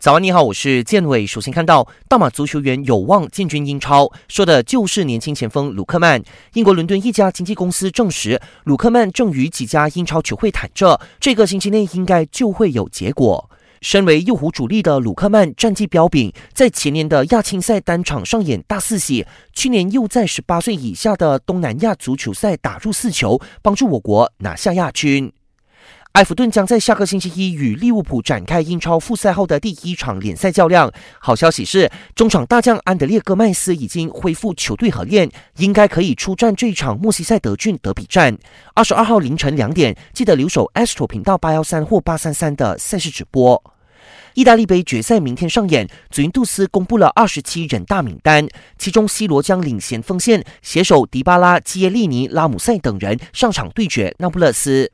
早安，你好，我是建伟。首先看到大马足球员有望进军英超，说的就是年轻前锋鲁克曼。英国伦敦一家经纪公司证实，鲁克曼正与几家英超球会谈着，这个星期内应该就会有结果。身为右湖主力的鲁克曼，战绩彪炳，在前年的亚青赛单场上演大四喜，去年又在十八岁以下的东南亚足球赛打入四球，帮助我国拿下亚军。埃弗顿将在下个星期一与利物浦展开英超复赛后的第一场联赛较量。好消息是，中场大将安德烈戈麦斯已经恢复球队合练，应该可以出战这一场莫西塞德郡德比战。二十二号凌晨两点，记得留守 Astro 频道八幺三或八三三的赛事直播。意大利杯决赛明天上演，祖云杜斯公布了二十七人大名单，其中 C 罗将领衔锋线，携手迪巴拉、基耶利尼、拉姆塞等人上场对决那不勒斯。